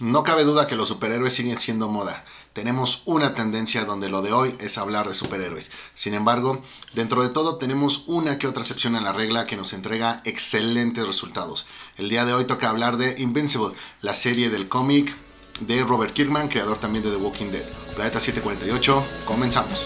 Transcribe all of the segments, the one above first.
No cabe duda que los superhéroes siguen siendo moda. Tenemos una tendencia donde lo de hoy es hablar de superhéroes. Sin embargo, dentro de todo tenemos una que otra excepción a la regla que nos entrega excelentes resultados. El día de hoy toca hablar de Invincible, la serie del cómic de Robert Kirkman, creador también de The Walking Dead. Planeta 748, comenzamos.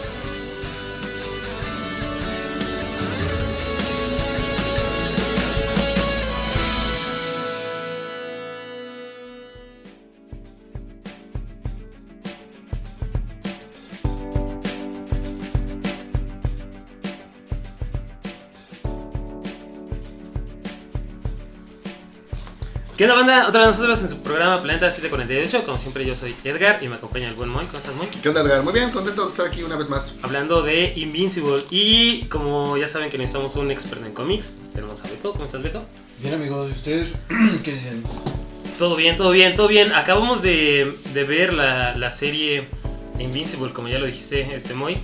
Onda banda? Otra de nosotros en su programa Planeta 748. Como siempre yo soy Edgar y me acompaña el buen Moy. ¿Cómo estás Moy? ¿Qué onda Edgar? Muy bien, contento de estar aquí una vez más. Hablando de Invincible. Y como ya saben que necesitamos un experto en cómics, tenemos a Beto. ¿Cómo estás Beto? Bien amigos, ¿y ustedes qué dicen? Todo bien, todo bien, todo bien. Acabamos de, de ver la, la, serie Invincible, como ya lo dijiste, este Moy.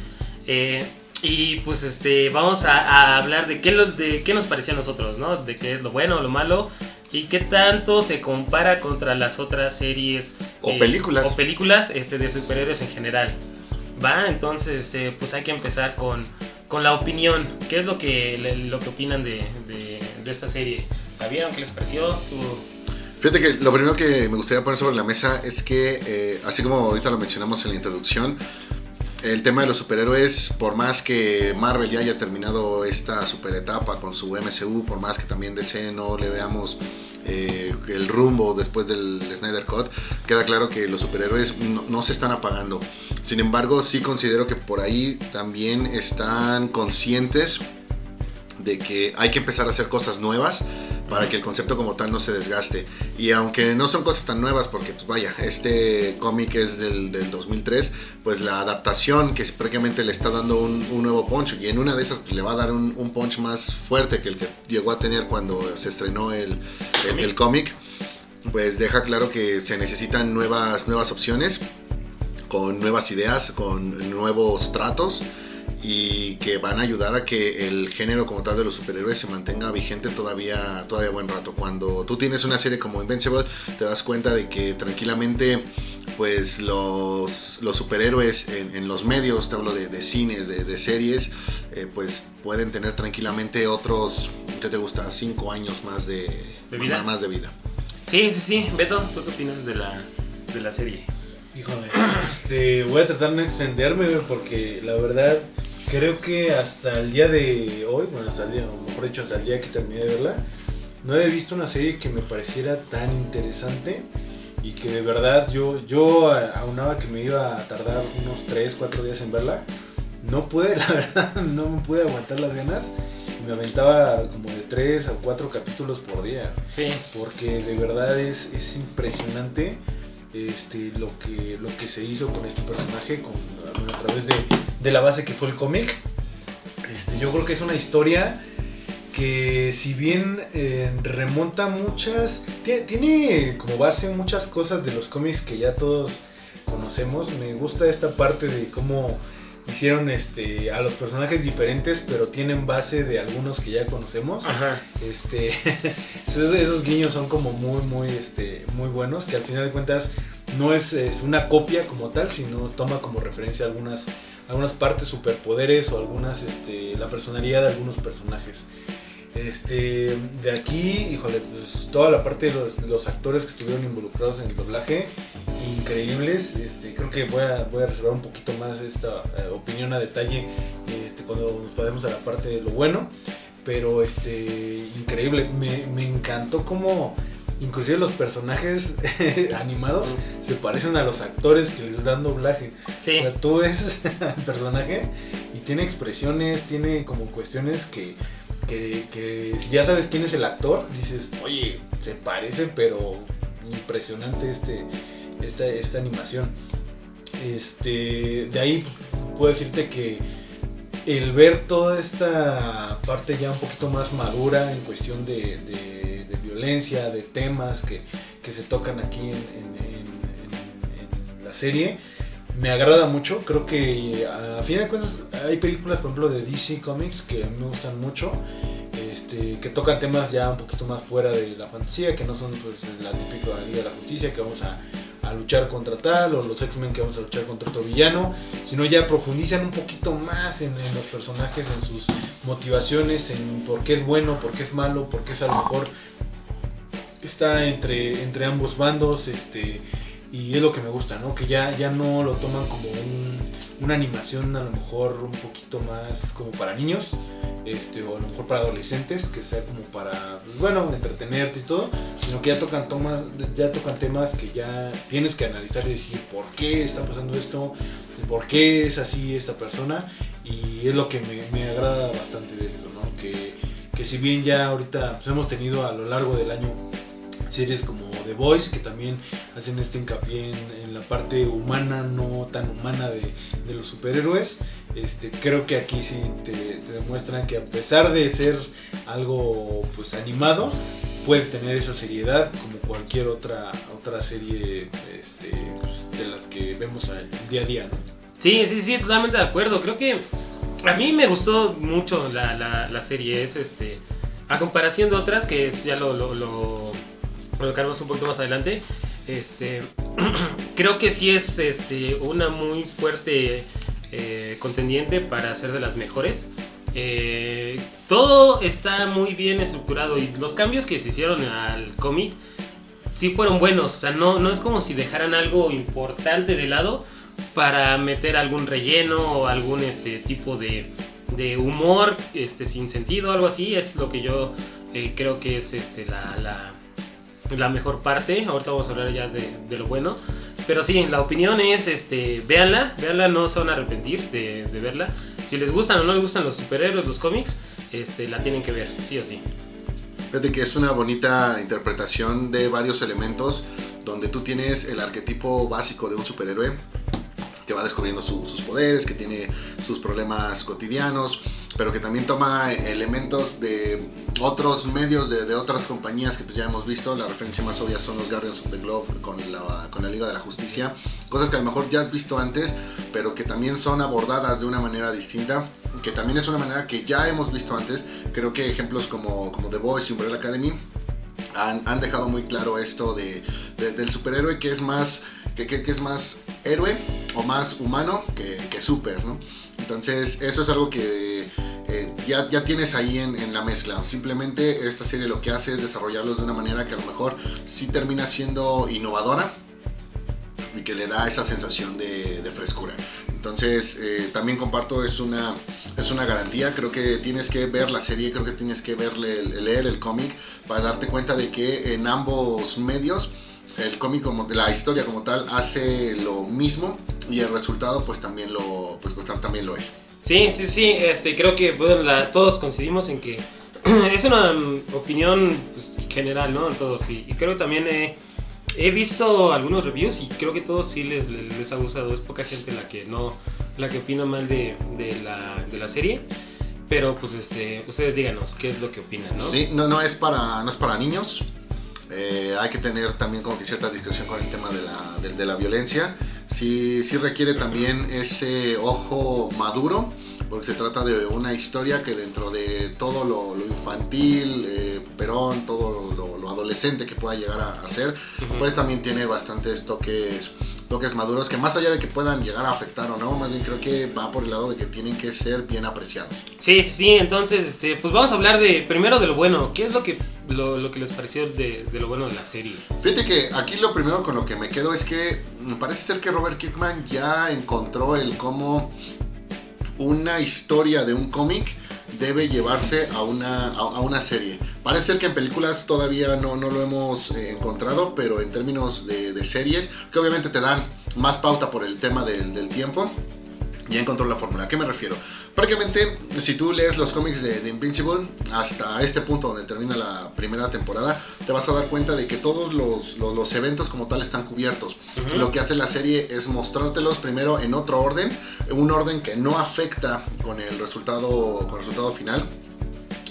Eh, y pues este vamos a, a hablar de qué, lo, de qué nos parecía a nosotros, ¿no? De qué es lo bueno, lo malo y qué tanto se compara contra las otras series o eh, películas o películas este, de superhéroes en general. Va, entonces este, pues hay que empezar con, con la opinión. ¿Qué es lo que, lo que opinan de, de, de esta serie? ¿La vieron? ¿Qué les pareció? Fíjate que lo primero que me gustaría poner sobre la mesa es que, eh, así como ahorita lo mencionamos en la introducción, el tema de los superhéroes, por más que Marvel ya haya terminado esta super etapa con su MCU, por más que también DC no le veamos eh, el rumbo después del Snyder Cut, queda claro que los superhéroes no, no, se están apagando. Sin embargo, sí considero que por ahí también están conscientes de que hay que empezar a hacer cosas nuevas para que el concepto como tal no se desgaste. Y aunque no son cosas tan nuevas, porque pues vaya, este cómic es del, del, 2003, pues la adaptación que prácticamente le está dando un, nuevo punch, y en una de esas pues, le va a dar un, un, punch más fuerte que el que llegó a tener cuando se estrenó el, el, el cómic, pues deja claro que se necesitan nuevas, nuevas opciones, con nuevas ideas, con nuevos tratos y que van a ayudar a que el género como tal de los superhéroes se mantenga vigente todavía todavía buen rato. Cuando tú tienes una serie como Invincible, te das cuenta de que tranquilamente pues los, los superhéroes en, en, los medios, te hablo de, de cines, de, de series, eh, pues pueden tener tranquilamente otros, ¿qué te gusta? Cinco años más de, ¿De vida. Más de vida. Sí, sí, sí. Beto, ¿tú qué opinas de la, de la serie? Híjole, este, voy a tratar de no extenderme porque la verdad creo que hasta el día de hoy, bueno, hasta el día, o mejor dicho, hasta el día que terminé de verla, no he visto una serie que me pareciera tan interesante y que de verdad yo, yo aunaba que me iba a tardar unos 3, 4 días en verla. No pude, la verdad, no me pude aguantar las ganas. Y me aventaba como de 3 a 4 capítulos por día. Sí. Porque de verdad es, es impresionante este, lo, que, lo que se hizo con este personaje con, a través de, de, la base que fue el cómic. Este, yo creo que es una historia que si bien eh, remonta muchas, tiene, tiene, como base muchas cosas de los cómics que ya todos conocemos. Me gusta esta parte de cómo hicieron este a los personajes diferentes, pero tienen base de algunos que ya conocemos. Ajá. Este esos, esos, guiños son como muy muy este muy buenos, que al final de cuentas no es, es, una copia como tal, sino toma como referencia algunas algunas partes superpoderes o algunas este la personalidad de algunos personajes. Este, de aquí, híjole, pues toda la parte de los, actores que estuvieron involucrados en el doblaje, increíbles. Este, creo que voy a, voy a reservar un poquito más esta eh, opinión a detalle eh, cuando nos pasemos a la parte de lo bueno. Pero este, increíble, me, me encantó cómo inclusive los personajes animados se parecen a los actores que les dan doblaje. Sí. O sea, tú ves el personaje y tiene expresiones, tiene como cuestiones que que, que, si ya sabes quién es el actor, dices, oye, se parece, pero impresionante este, esta, esta animación. Este, de ahí puedo decirte que el ver toda esta parte ya un poquito más madura en cuestión de, violencia, de temas que, que, se tocan aquí en, en, la serie, me agrada mucho. Creo que a fin de cuentas hay películas, por ejemplo, de DC Comics que me gustan mucho. Este, que tocan temas ya un poquito más fuera de la fantasía, que no son pues la típica Liga de la Justicia, que vamos a, a luchar contra tal, o los X-Men que vamos a luchar contra otro villano, sino ya profundizan un poquito más en, los personajes, en sus motivaciones, en por qué es bueno, por qué es malo, por qué es a lo mejor está entre, entre ambos bandos, este, y es lo que me gusta, ¿no? Que ya, ya no lo toman como un- una animación a lo mejor un poquito más como para niños, este, o a lo mejor para adolescentes, que sea como para, pues, bueno, entretenerte y todo, sino que ya tocan, tomas, ya tocan temas que ya tienes que analizar y decir por qué está pasando esto, por qué es así esta persona, y es lo que me, me agrada bastante de esto, ¿no? Que, que si bien ya ahorita pues, hemos tenido a lo largo del año series como The Voice, que también hacen este hincapié en, la parte humana, no tan humana de, los superhéroes. Este, creo que aquí sí te, demuestran que a pesar de ser algo pues animado, puede tener esa seriedad como cualquier otra, otra serie este, pues, de las que vemos al día a día. Sí, sí, sí, totalmente de acuerdo. Creo que a mí me gustó mucho la, la, la serie. Es este. A comparación de otras, que ya lo, lo tocaremos un poquito más adelante. Este. creo que sí es este, una muy fuerte eh, contendiente para ser de las mejores. Eh, todo está muy bien estructurado y los cambios que se hicieron al cómic sí fueron buenos. O sea, no, no es como si dejaran algo importante de lado para meter algún relleno o algún este tipo de, de humor este sin sentido algo así es lo que yo eh, creo que es este la, la mejor parte. Ahorita vamos a hablar ya de, de lo bueno. Pero sí la opinión es este véanla. Véanla no se van a arrepentir de, de verla. Si les gustan o no les gustan los superhéroes los cómics este la tienen que ver sí o sí. Fíjate que es una bonita interpretación de varios elementos donde tú tienes el arquetipo básico de un superhéroe que va descubriendo su- sus poderes, que tiene sus problemas cotidianos, pero que también toma elementos de otros medios, de, otras compañías que pues ya hemos visto. La referencia más obvia son los Guardians of the Globe con la, con la Liga de la Justicia. Cosas que a lo mejor ya has visto antes, pero que también son abordadas de una manera distinta, que también es una manera que ya hemos visto antes. Creo que ejemplos como, como The Voice y Umbrella Academy han, han dejado muy claro esto de- del superhéroe que es más que, que- que es más héroe o más humano que, que super, ¿no? Entonces eso es algo que eh, ya, ya tienes ahí en, la mezcla. Simplemente esta serie lo que hace es desarrollarlos de una manera que a lo mejor sí termina siendo innovadora y que le da esa sensación de, de frescura. Entonces eh, también comparto, es una, es una garantía, creo que tienes que ver la serie, creo que tienes que verle, leer el cómic para darte cuenta de que en ambos medios el cómic como la historia como tal hace lo mismo y el resultado pues también lo pues, pues, también lo es. Sí, sí, sí, este, creo que bueno, la- todos coincidimos en que es una mm, opinión pues, general, ¿no? Todos, y, y creo que también he, he visto algunos reviews y creo que todos sí les, les, les ha gustado, es poca gente la que no, la que opina mal de, de, la, de la serie, pero pues este, ustedes díganos qué es lo que opinan, ¿no? Sí, no, no es para no es para niños. Eh, hay que tener también como que cierta discreción con el tema de la, de, de la violencia. Sí, sí requiere también ese ojo maduro, porque se trata de una historia que dentro de todo lo, lo infantil, eh, perón, todo lo, lo adolescente que pueda llegar a, a ser, pues también tiene bastantes toques toques maduros que más allá de que puedan llegar a afectar o no, más bien creo que va por el lado de que tienen que ser bien apreciados. Sí, sí, sí, entonces, este, pues vamos a hablar de primero de lo bueno. ¿Qué es lo que, lo, lo que les pareció de, de lo bueno de la serie? Fíjate que aquí lo primero con lo que me quedo es que mm, parece ser que Robert Kirkman ya encontró el cómo una historia de un cómic debe llevarse a una, a, una serie. Parece ser que en películas todavía no, no lo hemos eh, encontrado, pero en términos de, series, que obviamente te dan más pauta por el tema del tiempo, ya encontró la fórmula. ¿A qué me refiero? Prácticamente, si tú lees los cómics de, de Invincible hasta este punto donde termina la primera temporada, te vas a dar cuenta de que todos los, los- los eventos como tal están cubiertos. Ujú. Lo que hace la serie es mostrártelos primero en otro orden, un orden que no afecta con el resultado, con el resultado final.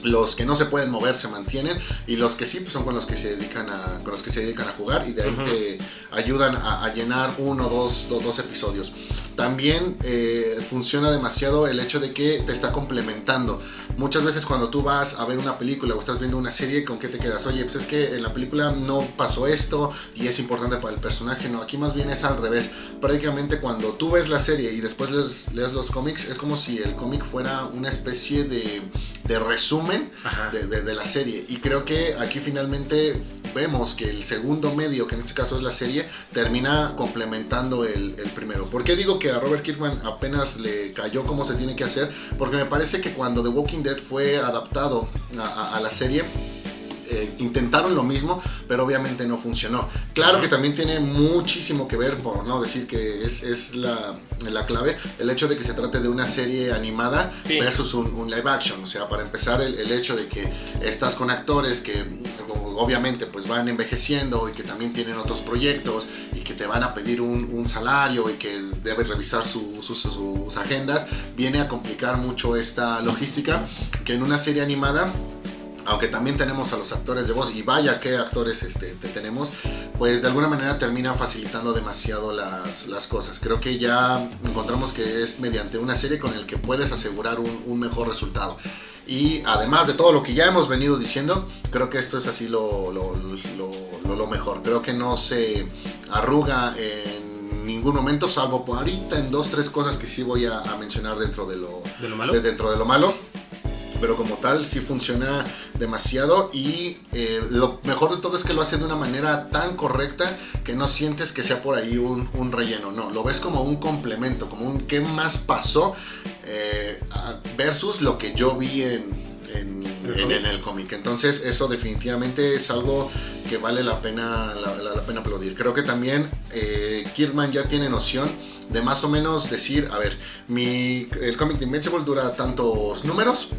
Los que no se pueden mover se mantienen y los que sí pues son con los que se dedican a con los que se dedican a jugar y de ahí Ujú. te ayudan a, a llenar uno, dos, dos, dos episodios. También eh, funciona demasiado el hecho de que te está complementando. Muchas veces cuando tú vas a ver una película o estás viendo una serie, ¿con qué te quedas? Oye, pues es que en la película no pasó esto y es importante para el personaje. No, aquí más bien es al revés. Prácticamente cuando tú ves la serie y después lees, lees los cómics, es como si el cómic fuera una especie de, de resumen de, de, de la serie. Y creo que aquí finalmente vemos que el segundo medio, que en este caso es la serie, termina complementando el, el, primero. ¿Por qué digo que a Robert Kirkman apenas le cayó como se tiene que hacer? Porque me parece que cuando The Walking Dead fue adaptado a la serie, eh, intentaron lo mismo, pero obviamente no funcionó. Claro que también tiene muchísimo que ver, por no decir que es, es la, la, clave, el hecho de que se trate de una serie animada sí. versus un, un, live action. O sea, para empezar, el, el, hecho de que estás con actores que obviamente pues van envejeciendo y que también tienen otros proyectos y que te van a pedir un, un salario y que debes revisar su, sus, sus agendas, viene a complicar mucho esta logística que en una serie animada aunque también tenemos a los actores de voz, y vaya qué actores este, te tenemos, pues de alguna manera termina facilitando demasiado las, las, cosas. Creo que ya encontramos que es mediante una serie con el que puedes asegurar un, un, mejor resultado. Y además de todo lo que ya hemos venido diciendo, creo que esto es así lo, lo, lo, lo mejor. Creo que no se arruga en ningún momento, salvo por ahorita en dos, tres cosas que sí voy a, a mencionar dentro de lo, ¿De lo malo. De, dentro de lo malo pero como tal sí funciona demasiado y eh, lo mejor de todo es que lo hace de una manera tan correcta que no sientes que sea por ahí un, un relleno, no, lo ves como un complemento, como un qué más pasó eh, versus lo que yo vi en, en, en, en el cómic. Entonces eso definitivamente es algo que vale la pena, la, la, la pena aplaudir. Creo que también eh, Kirkman ya tiene noción de más o menos decir, a ver, mi, el cómic de Invincible dura tantos números,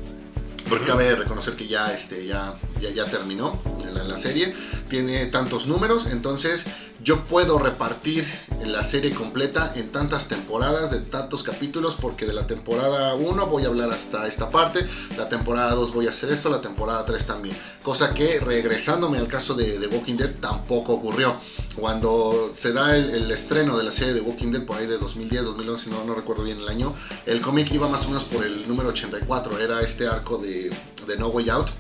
porque cabe reconocer que ya, este, ya, ya, ya terminó la, la, serie, tiene tantos números, entonces yo puedo repartir la serie completa en tantas temporadas, de tantos capítulos, porque de la temporada 1 voy a hablar hasta esta parte, la temporada 2 voy a hacer esto, la temporada 3 también. Cosa que regresándome al caso de, de Walking Dead tampoco ocurrió. Cuando se da el, estreno de la serie de Walking Dead por ahí de 2010, 2011, no, no recuerdo bien el año, el cómic iba más o menos por el número 84, era este arco de, de No Way Out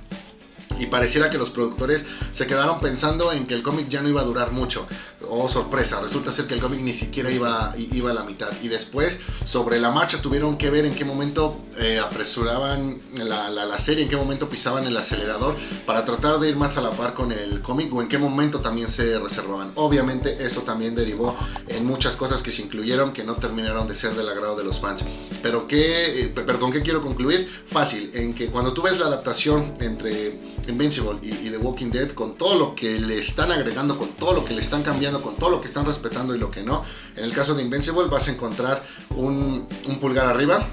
y pareciera que los productores se quedaron pensando en que el cómic ya no iba a durar mucho. Oh, sorpresa, resulta ser que el cómic ni siquiera iba, iba a la mitad. Y después, sobre la marcha, tuvieron que ver en qué momento eh, apresuraban la, la, serie, en qué momento pisaban el acelerador para tratar de ir más a la par con el cómic o en qué momento también se reservaban. Obviamente eso también derivó en muchas cosas que se incluyeron que no terminaron de ser del agrado de los fans. Pero, ¿qué, eh, pero ¿con qué quiero concluir? Fácil, en que cuando tú ves la adaptación entre Invincible y, The Walking Dead, con todo lo que le están agregando, con todo lo que le están cambiando, con todo lo que están respetando y lo que no. En el caso de Invincible vas a encontrar un, pulgar arriba,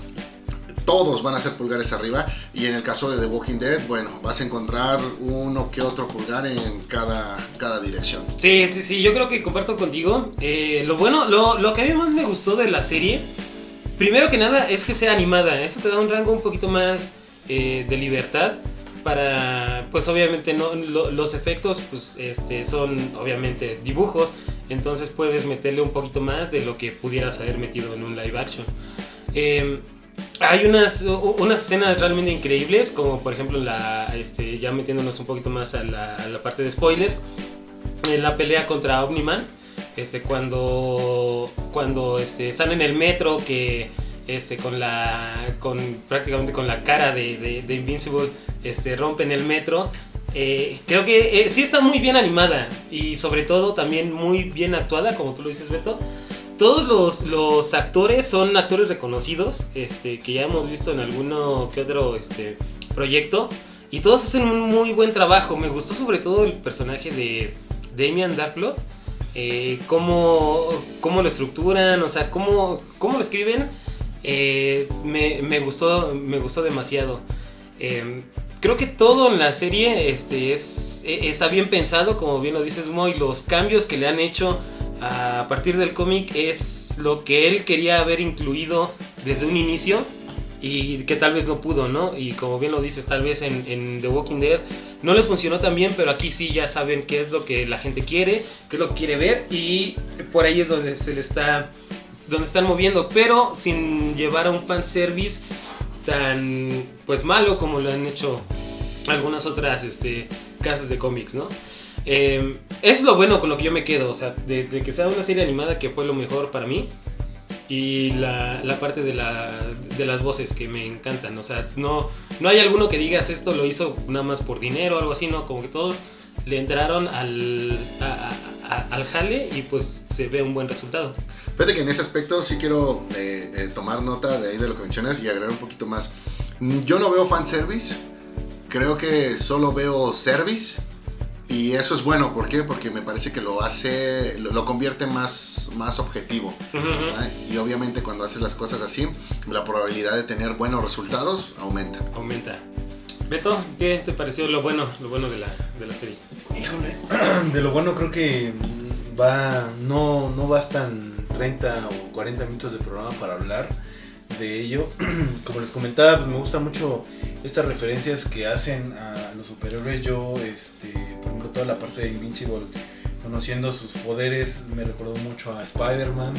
todos van a ser pulgares arriba y en el caso de The Walking Dead, bueno, vas a encontrar uno que otro pulgar en cada, cada dirección. Sí, sí, sí, yo creo que comparto contigo. Eh, lo bueno, lo, lo, que a mí más me gustó de la serie, primero que nada es que sea animada, eso te da un rango un poquito más eh, de libertad para, pues obviamente no, lo, los efectos pues este, son obviamente dibujos, entonces puedes meterle un poquito más de lo que pudieras haber metido en un live action. Eh, hay unas, unas escenas realmente increíbles, como por ejemplo la, este, ya metiéndonos un poquito más a la, la parte de spoilers, la pelea contra Omniman, este, cuando, cuando este, están en el metro que este, con la, con, prácticamente con la cara de Invincible este, rompen el metro. Eh, creo que eh, sí está muy bien animada y sobre todo también muy bien actuada, como tú lo dices, Beto. Todos los, actores son actores reconocidos, este, que ya hemos visto en alguno que otro este, proyecto, y todos hacen un muy buen trabajo. Me gustó sobre todo el personaje de Damian Darkblood, eh, cómo, cómo, lo estructuran, o sea, cómo, cómo lo escriben, me, gustó, me gustó demasiado. Eh, creo que todo en la serie este, es, e, está bien pensado, como bien lo dices, Moy, los cambios que le han hecho a partir del cómic es lo que él quería haber incluido desde un inicio y que tal vez no pudo, ¿no? Y como bien lo dices, tal vez en, en, The Walking Dead no les funcionó tan bien, pero aquí sí ya saben qué es lo que la gente quiere, qué es lo que quiere ver y por ahí es donde se le está donde están moviendo, pero sin llevar a un fanservice tan pues malo como lo han hecho algunas otras este, casas de cómics, ¿no? Eh, es lo bueno con lo que yo me quedo, o sea, desde que sea una serie animada que fue lo mejor para mí y la, la parte de, la, de las voces que me encantan, o sea, no, no hay alguno que digas esto lo hizo nada más por dinero o algo así, no, como que todos le entraron al, a- a- al jale y pues se ve un buen resultado. Fíjate que en ese aspecto sí quiero eh, eh, tomar nota de ahí de lo que mencionas y agregar un poquito más. Mm, Yo no veo fanservice, creo que solo veo service. Y eso es bueno, ¿por qué? Porque me parece que lo hace, lo, lo convierte más, más objetivo. Ujú. ¿verdad? Y obviamente cuando haces las cosas así, la probabilidad de tener buenos resultados aumenta. Aumenta. Beto, ¿qué te pareció lo bueno, lo bueno de la, de la serie? Híjole, de lo bueno creo que va, no, no bastan 30 o 40 minutos de programa para hablar de ello. Como les comentaba, pues, me gusta mucho estas referencias que hacen a los superhéroes. Yo, este, por ejemplo, toda la parte de Invincible, conociendo sus poderes, me recordó mucho a Spider-Man.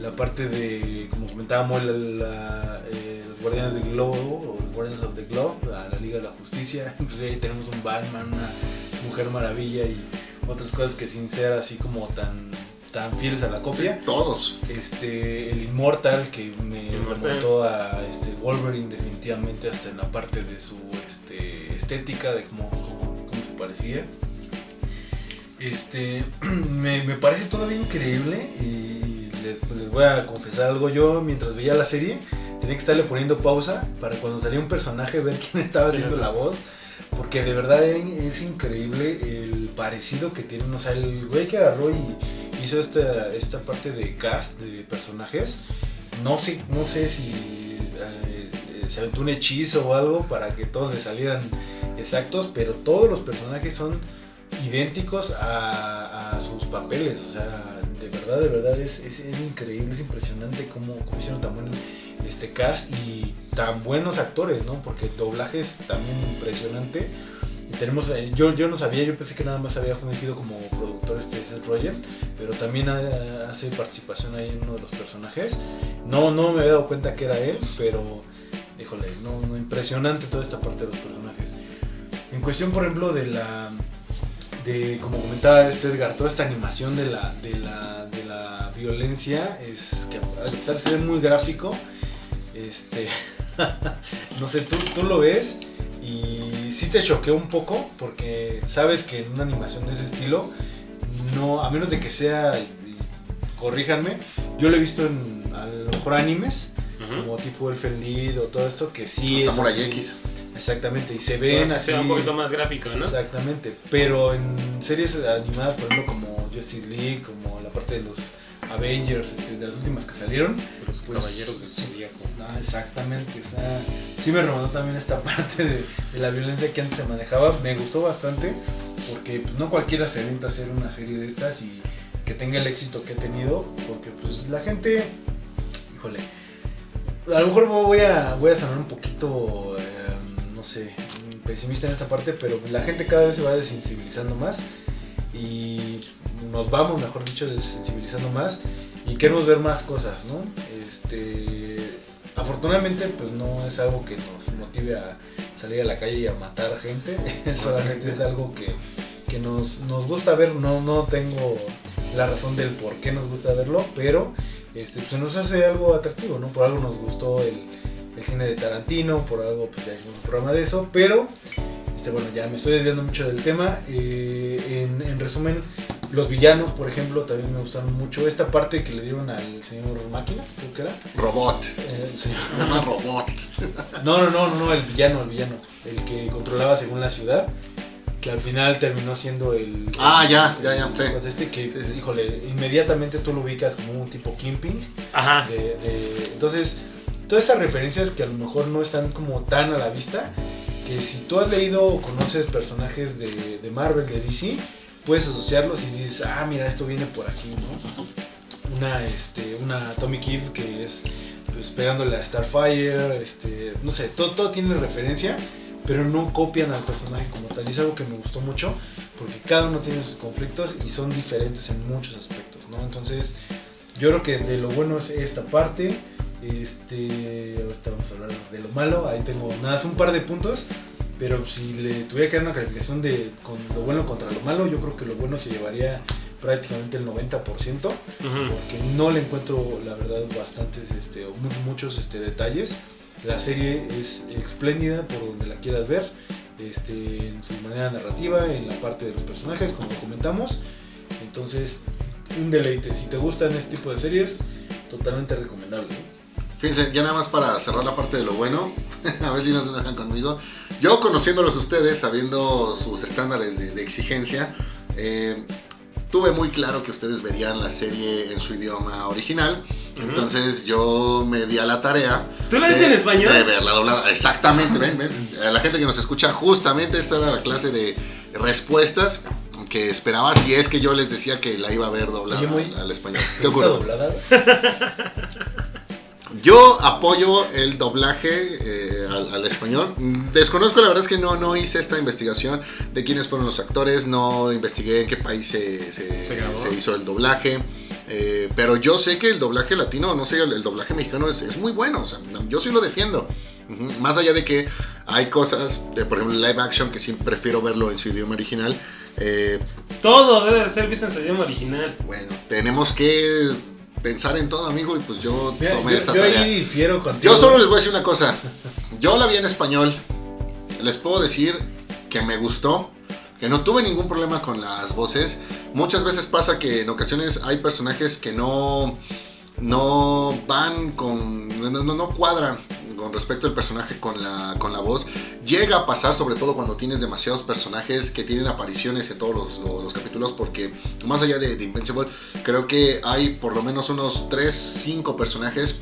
La parte de, como comentábamos, la, la, eh, los Guardianes del Globo, o los Guardians of the Globe, a la Liga de la Justicia. Pues ahí tenemos un Batman, una Mujer Maravilla y otras cosas que sin ser así como tan, tan fieles a la copia. Todos. Este, el Immortal que me remontó a este, Wolverine definitivamente hasta en la parte de su este, estética, de cómo, cómo, cómo se parecía. Este, me, me parece todavía increíble y les, les voy a confesar algo. Yo mientras veía la serie tenía que estarle poniendo pausa para cuando salía un personaje ver quién estaba haciendo la voz. Porque de verdad es increíble el parecido que tienen. O sea, el güey que agarró y hizo esta, esta parte de cast de personajes. No sé, no sé si eh, se aventó un hechizo o algo para que todos le salieran exactos, pero todos los personajes son idénticos a, sus papeles. O sea, de verdad, de verdad es, increíble, es impresionante cómo, cómo hicieron tan buen este cast y tan buenos actores, ¿no? Porque el doblaje es también impresionante. Tenemos, eh, yo, yo no sabía, yo pensé que nada más había fungido como productor este Seth pero también ha- hace participación ahí en uno de los personajes. No, no me había dado cuenta que era él, pero híjole, no, no, impresionante toda esta parte de los personajes. En cuestión, por ejemplo, de la, de como comentaba este Edgar, toda esta animación de la, de la, de la violencia es que a pesar de ser muy gráfico, este, no sé, tú, tú lo ves y sí te choquea un poco porque sabes que en una animación de ese estilo, no, a menos de que sea, corríjanme, yo lo he visto en a lo mejor animes, como tipo Lied o todo esto, que sí Samurai. Exactamente, y se ven Se así. ve un poquito más gráfico, ¿no? Exactamente, pero en series animadas, por ejemplo, como Justice League, como la parte de los Avengers, este, de las últimas que salieron. Los Pues, caballeros de sí. Zodíaco. Ah, exactamente, o sea, sí me remontó también esta parte de, de la violencia que antes se manejaba. Me gustó bastante, porque pues, no cualquiera se avienta a hacer una serie de estas y que tenga el éxito que ha tenido, porque pues la gente, híjole, a lo mejor voy a, voy a sonar un poquito, no sé, pesimista en esta parte, pero la gente cada vez se va desensibilizando más y nos vamos, mejor dicho, desensibilizando más y queremos ver más cosas, ¿no? Este, afortunadamente, pues no es algo que nos motive a salir a la calle y a matar gente, solamente es algo que, que nos, nos gusta ver, no, no tengo la razón del por qué nos gusta verlo, pero este, pues nos hace algo atractivo, ¿no? Por algo nos gustó el, el cine de Tarantino, por algo pues ya hicimos un programa de eso, pero este, bueno, ya me estoy desviando mucho del tema. eh, en, en resumen, los villanos, por ejemplo, también me gustaron mucho. Esta parte que le dieron al señor Máquina, creo que era. Robot. Eh, el señor- Se llama Robot. no, no, no, no, no, el villano, el villano. El que controlaba según la ciudad. Que al final terminó siendo el. Ah, ya, ya, ya, sí. pues este que, Sí, sí. híjole, inmediatamente tú lo ubicas como un tipo Kimping. Ajá. de- de- entonces, todas estas referencias que a lo mejor no están como tan a la vista, que si tú has leído o conoces personajes de, de Marvel, de DC, puedes asociarlos y dices, ah, mira, esto viene por aquí, ¿no? Una, este, una Atomic Eve que es pues, pegándole a Starfire, este, no sé, todo, todo tiene referencia, pero no copian al personaje como tal. Y es algo que me gustó mucho, porque cada uno tiene sus conflictos y son diferentes en muchos aspectos, ¿no? Entonces, Yo creo que de lo bueno es esta parte. Este, ahorita vamos a hablar de lo malo. Ahí tengo nada más un par de puntos. Pero si le tuviera que dar una calificación de con lo bueno contra lo malo, yo creo que lo bueno se llevaría prácticamente el 90%. Ujú. Porque no le encuentro, la verdad, bastantes, este, muchos este, detalles. La serie es espléndida por donde la quieras ver. Este, en su manera narrativa, en la parte de los personajes, como comentamos. Entonces, un deleite. Si te gustan este tipo de series, totalmente recomendable. Fíjense, ya nada más para cerrar la parte de lo bueno, a ver si no se enojan conmigo. Yo conociéndolos ustedes, sabiendo sus estándares de, de exigencia, eh, tuve muy claro que ustedes verían la serie en su idioma original. Ujú. Entonces yo me di a la tarea. ¿Tú la viste en español? De verla doblada. Exactamente, ven, ven. A la gente que nos escucha, justamente esta era la clase de respuestas que esperaba si es que yo les decía que la iba a ver doblada al, al español. ¿Te ¿Qué ocurre? doblada? Yo apoyo el doblaje eh, al, al español. Desconozco, la verdad es que no, no hice esta investigación de quiénes fueron los actores, no investigué en qué país se, se- Se grabó. se hizo el doblaje. eh, pero yo sé que el doblaje latino, no sé, el, el doblaje mexicano es, es muy bueno. o sea, yo sí lo defiendo. Más allá de que hay cosas, de, por ejemplo, live action, que sí prefiero verlo en su idioma original. eh, Todo debe de ser visto en su idioma original. bueno, tenemos que pensar en todo, amigo, y pues yo Mira, tomé yo, esta yo tarea. ahí difiero contigo. Yo solo les voy a decir una cosa. Yo la vi en español. Les puedo decir que me gustó. Que no tuve ningún problema con las voces. Muchas veces pasa que en ocasiones hay personajes que no. No van con. No, no- no cuadran con respecto al personaje con la, con la voz. Llega a pasar, sobre todo cuando tienes demasiados personajes que tienen apariciones en todos los, los- los capítulos. Porque más allá de, de Invincible, creo que hay por lo menos unos 3, 5 personajes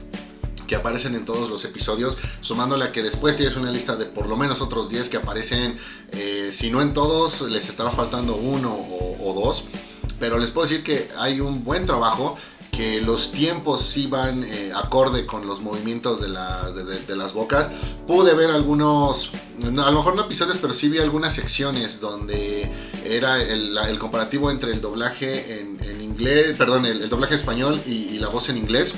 que aparecen en todos los episodios, sumándole a que después tienes una lista de por lo menos otros 10 que aparecen, eh, si no en todos, les estará faltando uno o dos, pero les puedo decir que hay un buen trabajo, que los tiempos sí van eh, acorde con los movimientos de, de- las bocas. Pude ver algunos, no, a lo mejor no episodios, pero sí vi algunas secciones donde era el, comparativo entre el doblaje en, en inglés, perdón, el, el doblaje español y- y la voz en inglés.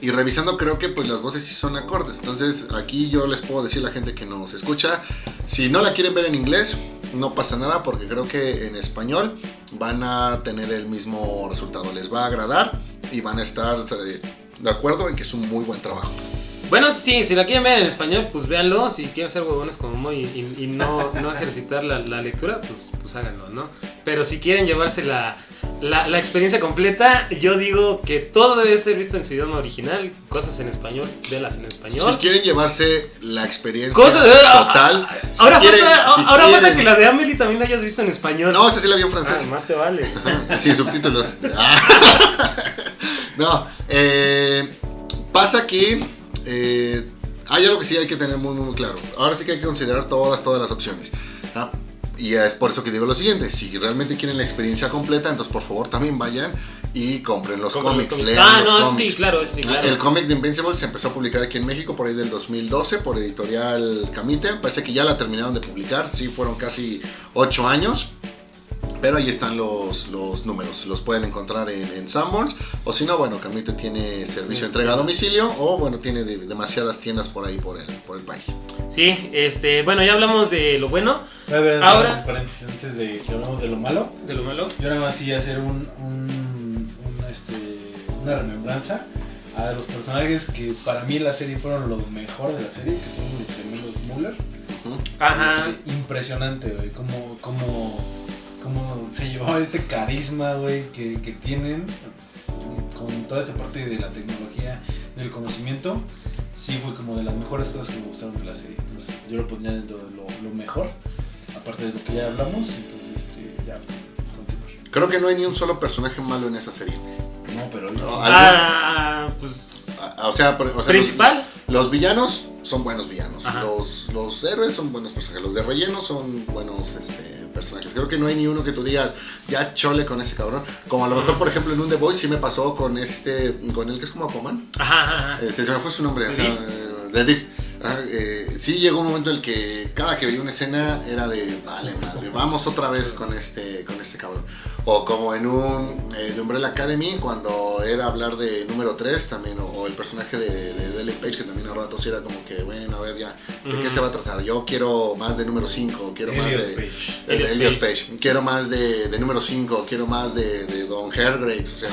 Y revisando creo que pues las voces sí son acordes. Entonces aquí yo les puedo decir a la gente que nos escucha, si no la quieren ver en inglés, no pasa nada porque creo que en español van a tener el mismo resultado. Les va a agradar y van a estar de acuerdo en que es un muy buen trabajo. Bueno, sí, si la quieren ver en español, pues véanlo. Si quieren ser huevones como muy y, y no, no ejercitar la, la lectura, pues, pues háganlo, ¿no? Pero si quieren llevarse la, la, la experiencia completa, yo digo que todo debe ser visto en su idioma original. Cosas en español, velas en Si español. quieren llevarse la experiencia Cosas- total, si ahora quieren- falta, si ahora falta quieren- que la de Amelie también la hayas visto en español. No, esta sí la vi en Ah, francés. más te vale. Sin subtítulos. no, eh, pasa que eh, hay algo que sí hay que tener muy, muy claro. Ahora sí que hay que considerar todas, todas las opciones. ¿ah? Y es por eso que digo lo siguiente: si realmente quieren la experiencia completa, entonces por favor también vayan y compren los Compren los cómics, cómics. lean Ah, los no, cómics. sí, claro, sí, Ah, claro. El cómic de Invincible se empezó a publicar aquí en México por ahí del 2012 por editorial Camite. Parece que ya la terminaron de publicar. Sí, fueron casi 8 años. Pero ahí están los, los números. Los pueden encontrar en, en Sanborns. O si no, bueno, Camite tiene servicio de entrega a domicilio. O bueno, tiene de- demasiadas tiendas por ahí por el, por el país. Sí, este, bueno, ya hablamos de lo bueno, A ver, Ahora- paréntesis, antes de que hablamos de lo malo, de lo malo. yo nada más sí hacer un, un- un, este, una remembranza a los personajes que para mí en la serie fueron lo mejor de la serie, que son los gemelos Muller. Ajá. Este, impresionante, güey, cómo, cómo, cómo se llevaba este carisma, güey, que, que tienen con toda esta parte de la tecnología, del conocimiento. Sí fue como de las mejores cosas que me gustaron de la serie. Entonces yo lo ponía dentro de lo, lo mejor, aparte de lo que ya hablamos. Entonces, este, ya, continuar. Creo que no hay ni un solo personaje malo en esa serie. No, pero... Ah, pues. Ah, O sea, por- o sea, los- Principal. Los villanos son buenos villanos. Los, los héroes son buenos personajes. Los de relleno son buenos este, personajes. Creo que no hay ni uno que tú digas, ya chole con ese cabrón. Como a lo mejor, por ejemplo, en un The Voice sí me pasó con este, con el que es como Aquaman. Ajá, ajá, ajá. Eh, se me fue su nombre. O ¿The sea, eh, The Deep. Ah, eh, sí llegó un momento en el que cada que veía una escena era de, vale madre, vamos otra vez con este, con este cabrón. O como en un eh, de Umbrella Academy, cuando era hablar de número 3 también, o, o el personaje de, de Elliot Page, que también a ratos era como que, bueno, a ver ya, ¿de qué Ujú. se va a tratar? Yo quiero más de número 5, quiero más Elliot de... Page. de Elliot Elliot Page. Quiero más de, de número 5, quiero más de, de Don Hergraves, o sea,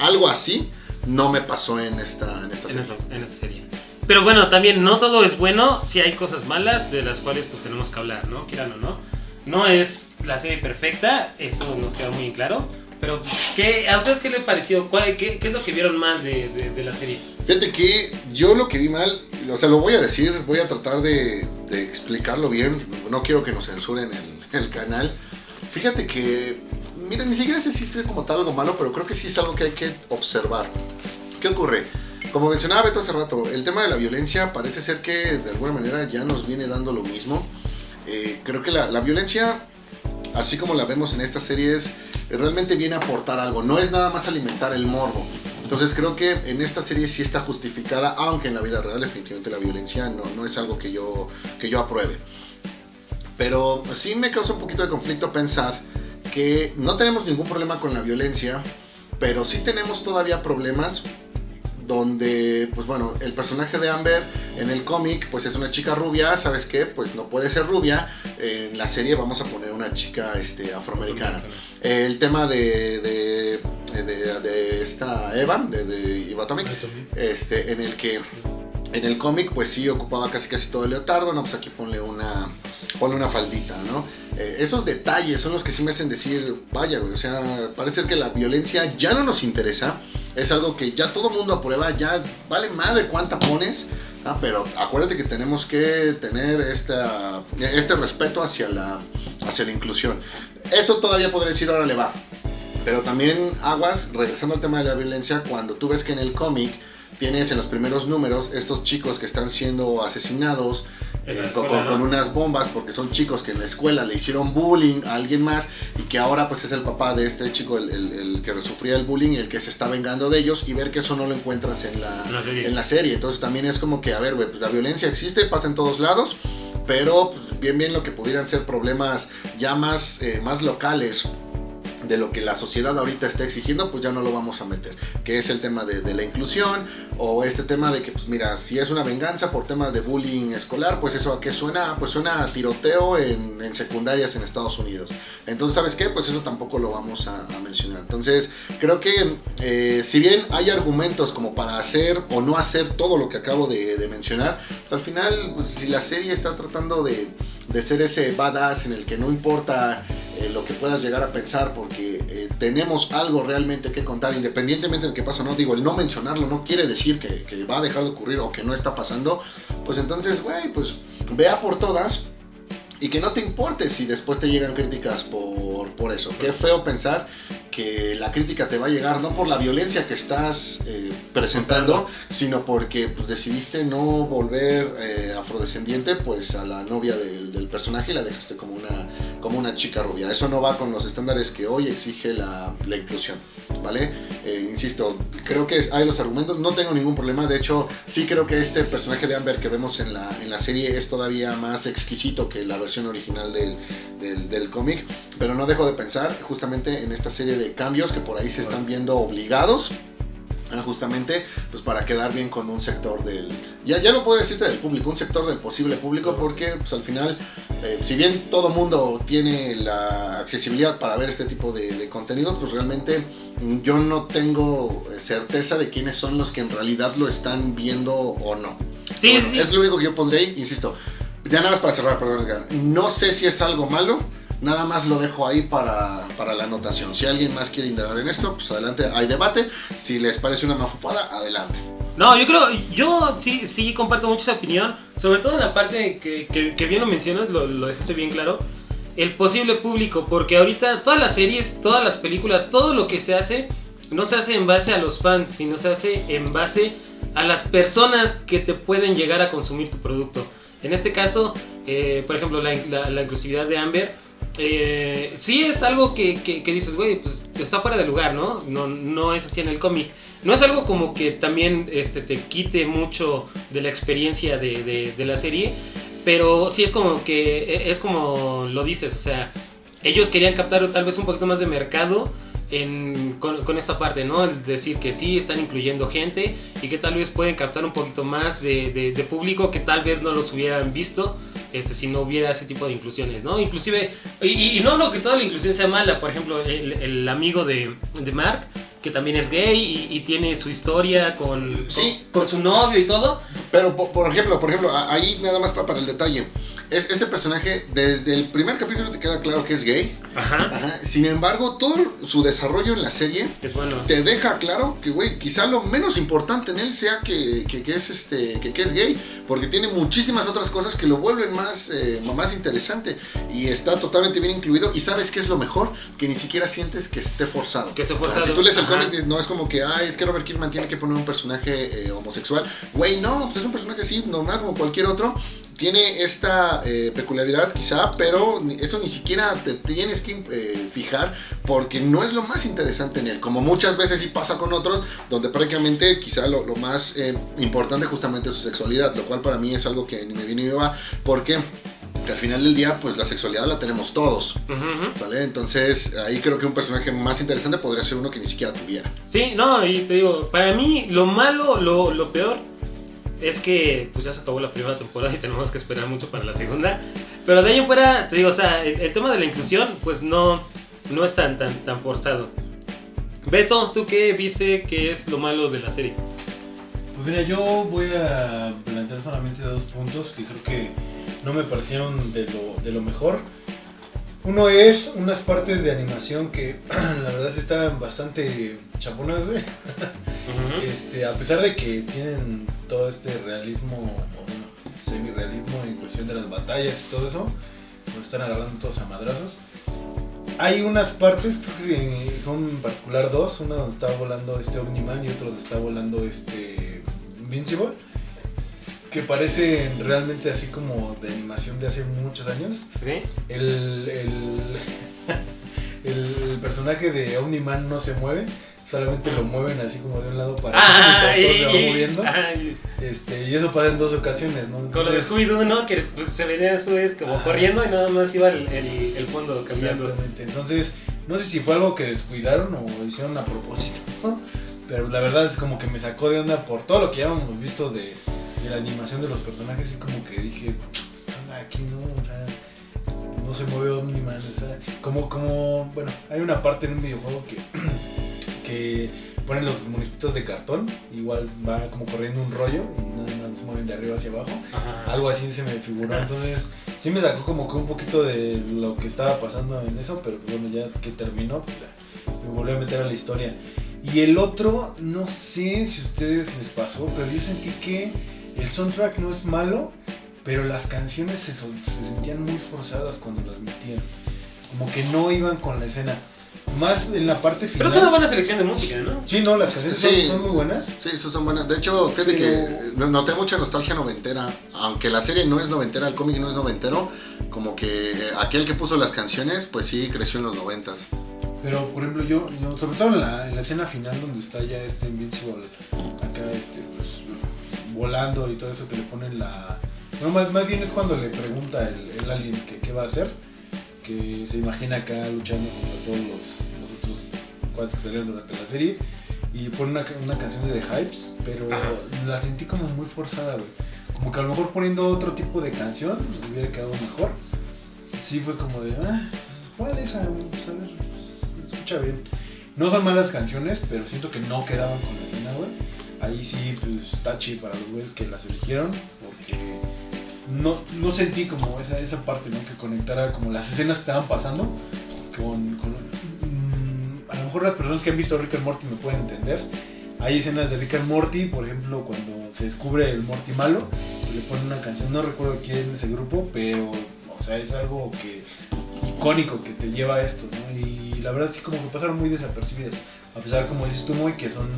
algo así no me pasó en esta, en esta en, serie. esa, en esa serie. Pero bueno, también no todo es bueno, si hay cosas malas de las cuales pues tenemos que hablar, ¿no? Quieran o no. No es la serie perfecta, eso nos queda muy claro. Pero, ¿qué, ¿a ustedes qué les pareció? ¿Cuál- qué, qué es lo que vieron mal de, de- la serie? Fíjate que yo lo que vi mal, o sea, lo voy a decir, voy a tratar de, de explicarlo bien, no quiero que nos censuren el, el canal. Fíjate que, mira, ni siquiera sé si es como tal algo malo, pero creo que sí es algo que hay que observar. ¿Qué ocurre? Como mencionaba Beto hace rato, el tema de la violencia parece ser que de alguna manera ya nos viene dando lo mismo. Eh, creo que la, la violencia, así como la vemos en estas series, eh, realmente viene a aportar algo, no es nada más alimentar el morbo. Entonces creo que en esta serie sí está justificada, aunque en la vida real definitivamente la violencia no, no es algo que yo, que yo apruebe. Pero sí me causa un poquito de conflicto pensar que no tenemos ningún problema con la violencia, pero sí tenemos todavía problemas donde, pues bueno, el personaje de Amber en el cómic, pues es una chica rubia, ¿sabes qué? Pues no puede ser rubia. En la serie vamos a poner una chica este, afroamericana. El tema de, de, de- de esta Eva, de, de Eva Atomic, este, en el que en el cómic pues sí ocupaba casi casi todo el leotardo, no, pues aquí ponle una, ponle una faldita, ¿no? Eh, esos detalles son los que sí me hacen decir, vaya, güey, o sea, parece que la violencia ya no nos interesa, es algo que ya todo mundo aprueba, ya vale madre cuánta pones, ¿ah? pero acuérdate que tenemos que tener esta, este respeto hacia la, hacia la inclusión. Eso todavía podría decir, ahora le va. Pero también aguas, regresando al tema de la violencia, cuando tú ves que en el cómic tienes en los primeros números estos chicos que están siendo asesinados eh, con, ¿no? con unas bombas porque son chicos que en la escuela le hicieron bullying a alguien más y que ahora pues es el papá de este chico el, el- el que sufría el bullying y el que se está vengando de ellos y ver que eso no lo encuentras en la, la serie. en la serie. Entonces también es como que, a ver, güey, pues la violencia existe, pasa en todos lados, pero pues, bien, bien lo que pudieran ser problemas ya más, eh, más locales de lo que la sociedad ahorita está exigiendo, pues ya no lo vamos a meter. Que es el tema de, de la inclusión o este tema de que, pues mira, si es una venganza por temas de bullying escolar, pues eso a qué suena, pues suena a tiroteo en, secundarias en Estados Unidos. Entonces, ¿sabes qué? Pues eso tampoco lo vamos a, mencionar. Entonces, creo que eh, si bien hay argumentos como para hacer o no hacer todo lo que acabo de, de mencionar, pues al final, pues, si la serie está tratando de, de ser ese badass en el que no importa eh, lo que puedas llegar a pensar, porque eh, tenemos algo realmente que contar, independientemente de qué pasa o no. Digo, el no mencionarlo no quiere decir que, que va a dejar de ocurrir o que no está pasando. Pues entonces, güey, pues vea por todas y que no te importe si después te llegan críticas por, por eso. Qué feo pensar que la crítica te va a llegar no por la violencia que estás eh, presentando, sino porque pues, decidiste no volver eh, afrodescendiente pues a la novia del, del personaje y la dejaste como una, como una chica rubia. Eso no va con los estándares que hoy exige la, la inclusión, ¿vale? Eh, insisto, creo que es- hay los argumentos, no tengo ningún problema, de hecho sí creo que este personaje de Amber que vemos en la, en la serie es todavía más exquisito que la versión original del, del, del cómic, pero no dejo de pensar justamente en esta serie de cambios que por ahí se están viendo obligados justamente pues para quedar bien con un sector del ya ya lo puedo decirte del público un sector del posible público porque pues al final eh, si bien todo mundo tiene la accesibilidad para ver este tipo de, de contenidos pues realmente mm, yo no tengo eh, certeza de quiénes son los que en realidad lo están viendo o no Sí, Bueno, sí. es lo único que yo pondré ahí, insisto ya nada más para cerrar perdón no sé si es algo malo Nada más lo dejo ahí para, para la anotación. Si alguien más quiere indagar en esto, pues adelante, hay debate. Si les parece una mafufada, adelante. No, yo creo, yo sí, sí comparto mucho esa opinión, sobre todo en la parte que, que, bien lo mencionas, lo, lo dejaste bien claro, el posible público, porque ahorita todas las series, todas las películas, todo lo que se hace, no se hace en base a los fans, sino se hace en base a las personas que te pueden llegar a consumir tu producto. En este caso, eh, por ejemplo, la- la inclusividad de Amber, eh, sí es algo que, que- dices, güey, pues está fuera de lugar, ¿no? No, no es así en el cómic. No es algo como que también este, te quite mucho de la experiencia de, de- de la serie, pero sí es como que, e, es como lo dices, o sea, ellos querían captar tal vez un poquito más de mercado en, con, con, esta parte, ¿no? El decir que sí, están incluyendo gente y que tal vez pueden captar un poquito más de, de, de público que tal vez no los hubieran visto este, si no hubiera ese tipo de inclusiones, ¿no? Inclusive, y, y no lo que toda la inclusión sea mala, por ejemplo, el, el amigo de, de, Mark, que también es gay y, y tiene su historia con, sí, con, con, su novio y todo. Pero, por, por ejemplo, por ejemplo, ahí nada más para, para el detalle es, este personaje, desde el primer capítulo te queda claro que es gay. Ajá. Ajá. Sin embargo, todo su desarrollo en la serie es bueno. te deja claro que, güey, quizá lo menos importante en él sea que, que, que es, este, que, que, es gay, porque tiene muchísimas otras cosas que lo vuelven más, eh, más interesante y está totalmente bien incluido. Y sabes qué es lo mejor, que ni siquiera sientes que esté forzado. Que esté forzado. si tú lees el cómic, no es como que, ay, es que Robert Kirkman tiene que poner un personaje eh, homosexual. Güey, no, pues es un personaje así, normal como cualquier otro tiene esta eh, peculiaridad quizá, pero eso ni siquiera te tienes que eh, fijar porque no es lo más interesante en él, como muchas veces sí pasa con otros, donde prácticamente quizá lo, lo más eh, importante justamente es su sexualidad, lo cual para mí es algo que ni me viene ni me va, porque que al final del día, pues la sexualidad la tenemos todos. Uh -huh. ¿Sale? Entonces, ahí creo que un personaje más interesante podría ser uno que ni siquiera tuviera. Sí, no, y te digo, para mí lo malo, lo, lo peor es que pues ya se acabó la primera temporada y tenemos que esperar mucho para la segunda. Pero de ahí fuera, te digo, o sea, el, el, tema de la inclusión, pues no, no es tan, tan, tan forzado. Beto, ¿tú qué viste que es lo malo de la serie? Pues mira, yo voy a plantear solamente dos puntos que creo que no me parecieron de lo, de lo mejor. Uno es unas partes de animación que la verdad sí estaban bastante chaponas, güey. Uh -huh. este, a pesar de que tienen todo este realismo, o bueno, semi-realismo en cuestión de las batallas y todo eso, nos están agarrando todos a madrazos. Hay unas partes, creo que son en particular dos, una donde está volando este Omniman y otro donde está volando este Invincible que parecen realmente así como de animación de hace muchos años. ¿Sí? El, el, el personaje de Omniman no se mueve, solamente lo mueven así como de un lado para ah, otro, y, todo se va moviendo. Ah, este, y eso pasa en dos ocasiones, ¿no? Entonces, Con lo de Scooby-Doo, ¿no? Que pues, se venía eso es como ah, corriendo y nada más iba el, el, el, fondo cambiando. Exactamente, entonces no sé si fue algo que descuidaron o hicieron a propósito, ¿no? pero la verdad es como que me sacó de onda por todo lo que ya hemos visto de, de la animación de los personajes y como que dije, aquí no, o sea, no se mueve Omniman, o sea, como, como, bueno, hay una parte en un videojuego que, que ponen los muñequitos de cartón, igual va como corriendo un rollo y nada más se mueven de arriba hacia abajo, Ajá. algo así se me figuró, entonces sí me sacó como que un poquito de lo que estaba pasando en eso, pero bueno, ya que terminó, pues me volví a meter a la historia. Y el otro, no sé si a ustedes les pasó, pero yo sentí que el soundtrack no es malo, pero las canciones se, se, sentían muy forzadas cuando las metían. Como que no iban con la escena. Más en la parte final. Pero es una buena selección de música, ¿no? Sí, no, las canciones sí, son, son, muy buenas. Sí, esas son buenas. De hecho, fíjate pero... que noté mucha nostalgia noventera. Aunque la serie no es noventera, el cómic no es noventero. Como que aquel que puso las canciones, pues sí, creció en los noventas. Pero, por ejemplo, yo, yo sobre todo en la, en la, escena final donde está ya este Invincible acá, este, volando y todo eso que le ponen la... No, más, más bien es cuando le pregunta el, el alien que qué va a hacer, que se imagina acá luchando contra todos los, los otros cuates que salieron durante la serie, y pone una, una canción de The Hypes, pero Ajá. la sentí como muy forzada, güey. Como que a lo mejor poniendo otro tipo de canción pues, hubiera quedado mejor. Sí fue como de, ah, ¿cuál es esa? Pues, a ver, escucha bien. No son malas canciones, pero siento que no quedaban con la escena, güey. Ahí sí, pues, tachi para los güeyes que las eligieron, porque no, no sentí como esa, esa parte, ¿no? Que conectara como las escenas que estaban pasando con... mmm, a lo mejor las personas que han visto Rick and Morty me pueden entender. Hay escenas de Rick and Morty, por ejemplo, cuando se descubre el Morty malo, le ponen una canción, no recuerdo quién es el grupo, pero, o sea, es algo que icónico que te lleva a esto, ¿no? Y la verdad sí como que pasaron muy desapercibidas, a pesar como dices tú muy que son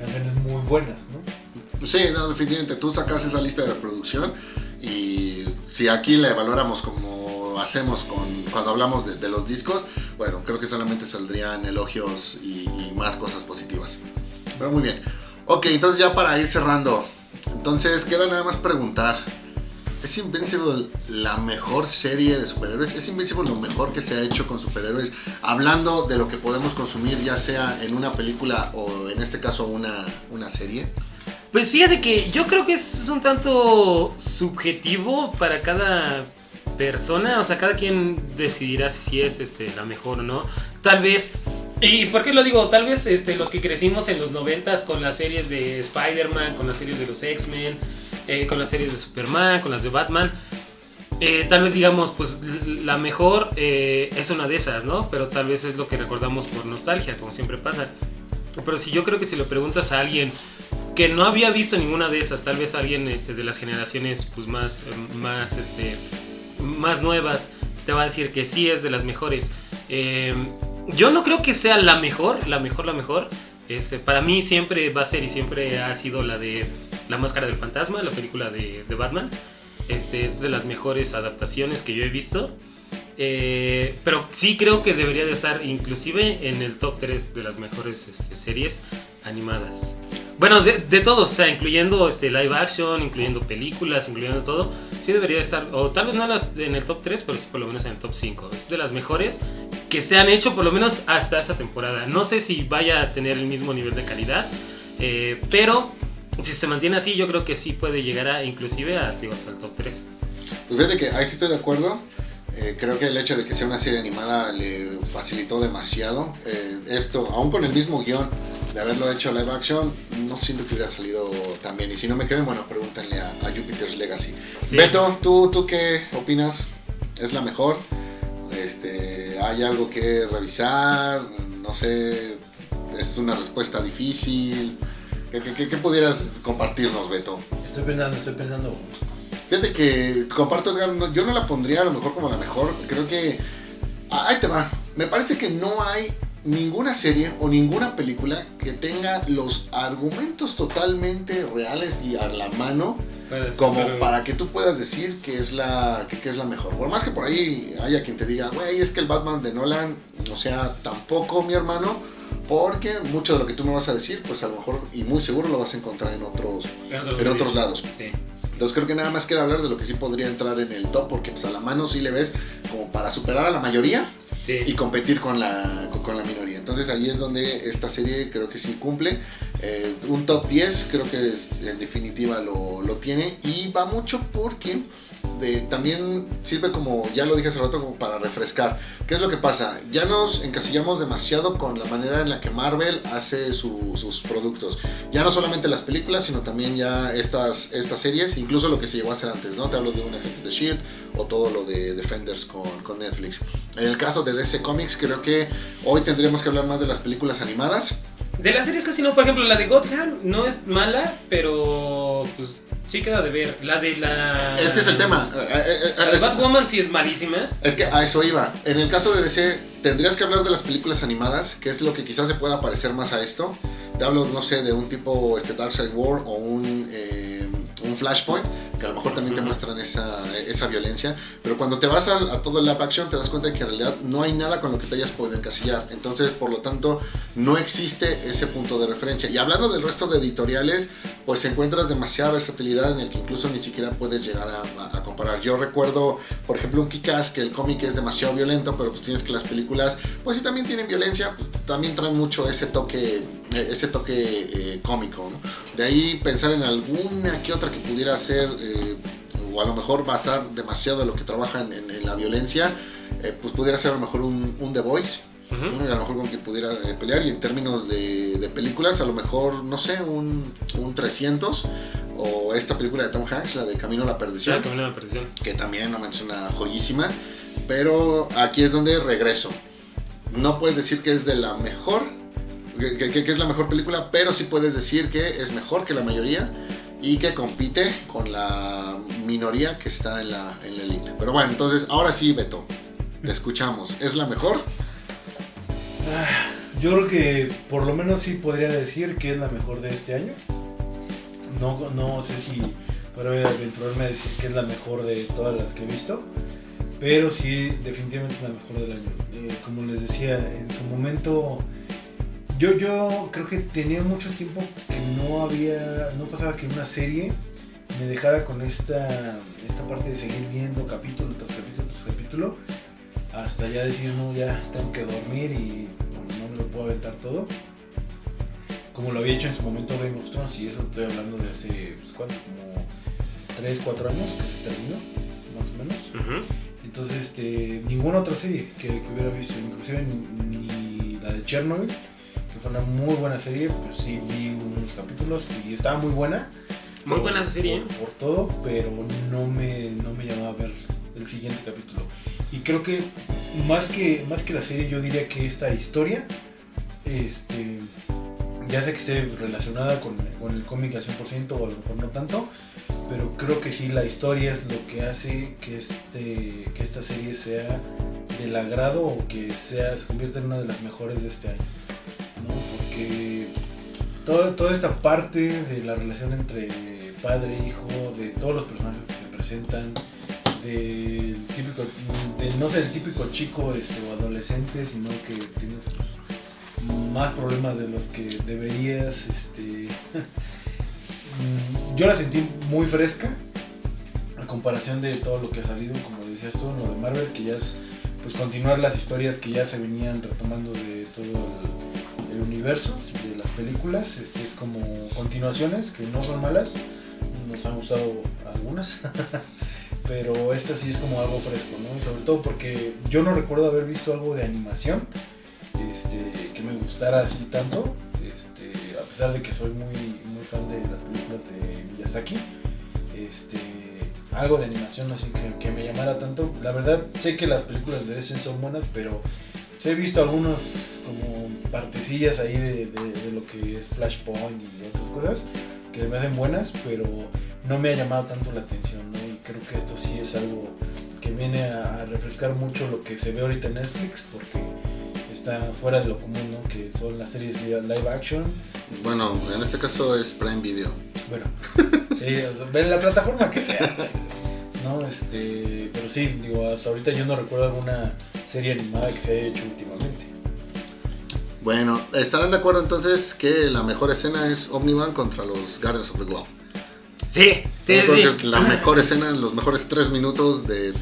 canciones muy buenas, ¿no? Sí, no, definitivamente, tú sacas esa lista de reproducción y si aquí la evaluáramos como hacemos con, cuando hablamos de, los discos, bueno, creo que solamente saldrían elogios y, y más cosas positivas. Pero muy bien. Ok, entonces ya para ir cerrando, entonces queda nada más preguntar, ¿Es Invincible la mejor serie de superhéroes? ¿Es Invincible lo mejor que se ha hecho con superhéroes? Hablando de lo que podemos consumir, ya sea en una película o en este caso una, una serie. Pues fíjate que yo creo que es un tanto subjetivo para cada persona, o sea, cada quien decidirá si es este, la mejor o no. Tal vez, ¿y por qué lo digo? Tal vez este, los que crecimos en los noventas con las series de Spider-Man, con las series de los X-Men, eh, con las series de Superman, con las de Batman, eh, tal vez digamos, pues la mejor eh, es una de esas, ¿no? Pero tal vez es lo que recordamos por nostalgia, como siempre pasa. Pero si yo creo que si le preguntas a alguien que no había visto ninguna de esas, tal vez alguien este, de las generaciones pues más, más, este, más nuevas, te va a decir que sí es de las mejores. Yo no creo que sea la mejor, la mejor, la mejor. Este, para mí siempre va a ser y siempre ha sido la de La Máscara del Fantasma, la película de, de Batman. Este, es de las mejores adaptaciones que yo he visto. Eh, pero sí creo que debería de estar inclusive en el top 3 de las mejores este, series animadas. Bueno, de, de todos, o sea, incluyendo este, live action, incluyendo películas, incluyendo todo, sí debería estar, o tal vez no en el top 3, pero sí por lo menos en el top 5. Es de las mejores que se han hecho por lo menos hasta esta temporada. No sé si vaya a tener el mismo nivel de calidad, eh, pero si se mantiene así, yo creo que sí puede llegar a, inclusive a, digo, hasta el top 3. Pues fíjate que ahí sí estoy de acuerdo. Eh, creo que el hecho de que sea una serie animada le facilitó demasiado. Eh, esto, aún con el mismo guion de haberlo hecho live action, no siento que hubiera salido tan bien. Y si no me creen, bueno, pregúntenle a, a Jupiter's Legacy. Sí. Beto, ¿tú, ¿tú qué opinas? ¿Es la mejor? Este, ¿Hay algo que revisar? No sé, es una respuesta difícil. ¿Qué, qué- qué- pudieras compartirnos, Beto? Estoy pensando, estoy pensando. Fíjate que comparto, Edgar, no- yo no la pondría a lo mejor como la mejor. Creo que. ah, Ahí te va. Me parece que no hay ninguna serie o ninguna película que tenga los argumentos totalmente reales y a la mano como para que tú puedas decir que es la que, que es la mejor. Por más que por ahí haya quien te diga, güey, es que el Batman de Nolan, o sea, tampoco mi hermano, porque mucho de lo que tú me vas a decir, pues a lo mejor y muy seguro lo vas a encontrar en otros en otros lados. Sí. Entonces creo que nada más queda hablar de lo que sí podría entrar en el top, porque pues a la mano sí le ves como para superar a la mayoría Sí. y competir con la, con, con la minoría. Entonces ahí es donde esta serie creo que sí cumple. Eh, un top 10 creo que es- en definitiva lo, lo tiene y va mucho porque de- también sirve como, ya lo dije hace rato, como para refrescar. ¿Qué es lo que pasa? Ya nos encasillamos demasiado con la manera en la que Marvel hace su- sus productos. Ya no solamente las películas, sino también ya estas, estas series, incluso lo que se llegó a hacer antes, ¿no? Te hablo de un agente de Shield o todo lo de Defenders con, con Netflix. En el caso de DC Comics, creo que hoy tendríamos que hablar más de las películas animadas. De las series casi no, por ejemplo, la de Gotham no es mala, pero pues sí queda de ver. La de la. Es que es el tema. Batwoman sí es malísima. Es que a eso iba. En el caso de DC, tendrías que hablar de las películas animadas, que es lo que quizás se pueda parecer más a esto. Te hablo, no sé, de un tipo este Darkseid War o un, eh, un Flashpoint, que a lo mejor también te muestran esa, esa violencia. Pero cuando te vas a, a todo el live action, te das cuenta de que en realidad no hay nada con lo que te hayas podido encasillar. Entonces, por lo tanto, no existe ese punto de referencia. Y hablando del resto de editoriales, pues encuentras demasiada versatilidad en el que incluso ni siquiera puedes llegar a, a- comparar. Yo recuerdo, por ejemplo, un Kick-Ass, que el cómic es demasiado violento, pero pues tienes que las películas, pues sí también tienen violencia, pues, también traen mucho ese toque, ese toque eh, cómico, ¿no? De ahí pensar en alguna que otra que pudiera ser, eh, o a lo mejor basar demasiado lo que trabaja en, en- en la violencia, eh, pues pudiera ser a lo mejor un, un The Voice, Ujú. ¿no? a lo mejor con que pudiera eh, pelear y en términos de, de películas a lo mejor no sé un, un 300 o esta película de Tom Hanks la de Camino a la Perdición Camino a la perdición. que también no manches, una joyísima pero aquí es donde regreso no puedes decir que es de la mejor que, es la mejor película pero sí puedes decir que es mejor que la mayoría y que compite con la minoría que está en la, en la elite pero bueno entonces ahora sí Beto te escuchamos ¿es la mejor? Yo creo que por lo menos sí podría decir que es la mejor de este año. No, no sé si para aventurarme a decir que es la mejor de todas las que he visto, pero sí definitivamente la mejor del año. Eh, como les decía, en su momento yo, yo creo que tenía mucho tiempo que no había, no pasaba que una serie me dejara con esta, esta parte de seguir viendo capítulo tras capítulo tras capítulo, hasta ya decir, no, ya tengo que dormir y no, me lo puedo aventar todo. Como lo había hecho en su momento Game of Thrones, y eso estoy hablando de hace, pues, ¿cuánto? Como 3, 4 años que se terminó, más o menos. Entonces, este, ninguna otra serie que, que hubiera visto, inclusive ni, ni la de Chernobyl, fue una muy buena serie, pues sí vi unos capítulos y estaba muy buena. Muy por- buena esa serie, ¿eh? Por, por todo, pero no me, no me llamaba a ver el siguiente capítulo. Y creo que más que, más que la serie, yo diría que esta historia, este, ya sé que esté relacionada con, con el cómic al 100% o a lo mejor no tanto, pero creo que sí la historia es lo que hace que, este, que esta serie sea del agrado o que sea, se convierta en una de las mejores de este año. Porque todo- toda esta parte de la relación entre padre e hijo, de todos los personajes que se presentan, del típico, de no ser el típico chico este, o adolescente, sino que tienes pues, más problemas de los que deberías. Este, yo la sentí muy fresca a comparación de todo lo que ha salido, como decías tú, en lo de Marvel, que ya es pues continuar las historias que ya se venían retomando de todo el, universo de las películas. Este es como continuaciones que no son malas, nos han gustado algunas. Pero esta sí es como algo fresco, ¿no? Y sobre todo porque yo no recuerdo haber visto algo de animación este, que me gustara así tanto, este, a pesar de que soy muy, muy fan de las películas de Miyazaki, este, algo de animación así que, que me llamara tanto. La verdad, sé que las películas de Essen son buenas, pero he visto algunos como partecillas ahí de, de- de lo que es Flashpoint y otras cosas que me hacen buenas, pero no me ha llamado tanto la atención, ¿no? Y creo que esto sí es algo que viene a, a refrescar mucho lo que se ve ahorita en Netflix, porque está fuera de lo común, ¿no? Que son las series li- live action. Bueno, en este caso es Prime Video. Bueno, sí, o sea, ven la plataforma que sea. No, este, pero sí, digo, hasta ahorita yo no recuerdo alguna serie animada que se haya hecho últimamente. Bueno, ¿estarán de acuerdo entonces que la mejor escena es Omniman contra los Guardians of the Globe? Sí, sí, Yo creo sí. que es la mejor escena, los mejores tres minutos de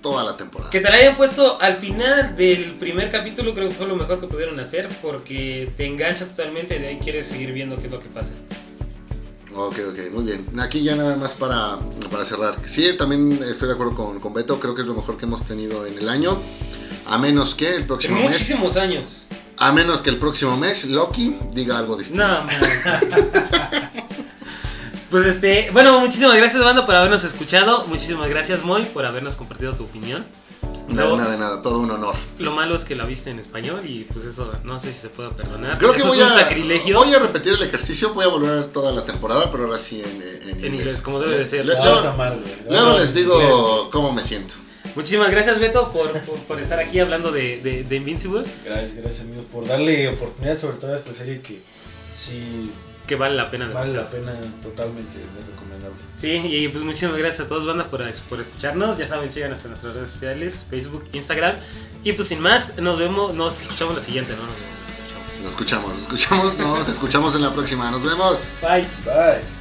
toda la temporada. Que te la hayan puesto al final del primer capítulo creo que fue lo mejor que pudieron hacer porque te engancha totalmente y de ahí quieres seguir viendo qué es lo que pasa. Ok, ok, muy bien. Aquí ya nada más para, para cerrar. Sí, también estoy de acuerdo con, con Beto, creo que es lo mejor que hemos tenido en el año. A menos que el próximo mes, muchísimos años. A menos que el próximo mes Loki diga algo distinto. No. Pues este, bueno, muchísimas gracias banda por habernos escuchado, muchísimas gracias Moy por habernos compartido tu opinión. De No. nada, de nada, todo un honor. Lo malo es que la viste en español y pues eso no sé si se puede perdonar. Creo que voy es un a, sacrilegio. voy a repetir el ejercicio, voy a volver a ver toda la temporada, pero ahora sí en, en, En inglés, como debe de ser. Le- La luego- vas a amar, güey. luego les digo cómo me siento. Muchísimas gracias Beto por, por, por estar aquí hablando de, de, de Invincible, Gracias, gracias amigos por darle oportunidad sobre todo a esta serie que sí que vale la pena vale demasiado. la pena totalmente, es recomendable. Sí, y pues muchísimas gracias a todos, banda, por, por escucharnos. Ya saben, síganos en nuestras redes sociales, Facebook, Instagram. Y pues sin más, nos vemos, nos escuchamos la siguiente, ¿no? Nos escuchamos, nos escuchamos, nos escuchamos en la próxima. Nos vemos. Bye. Bye.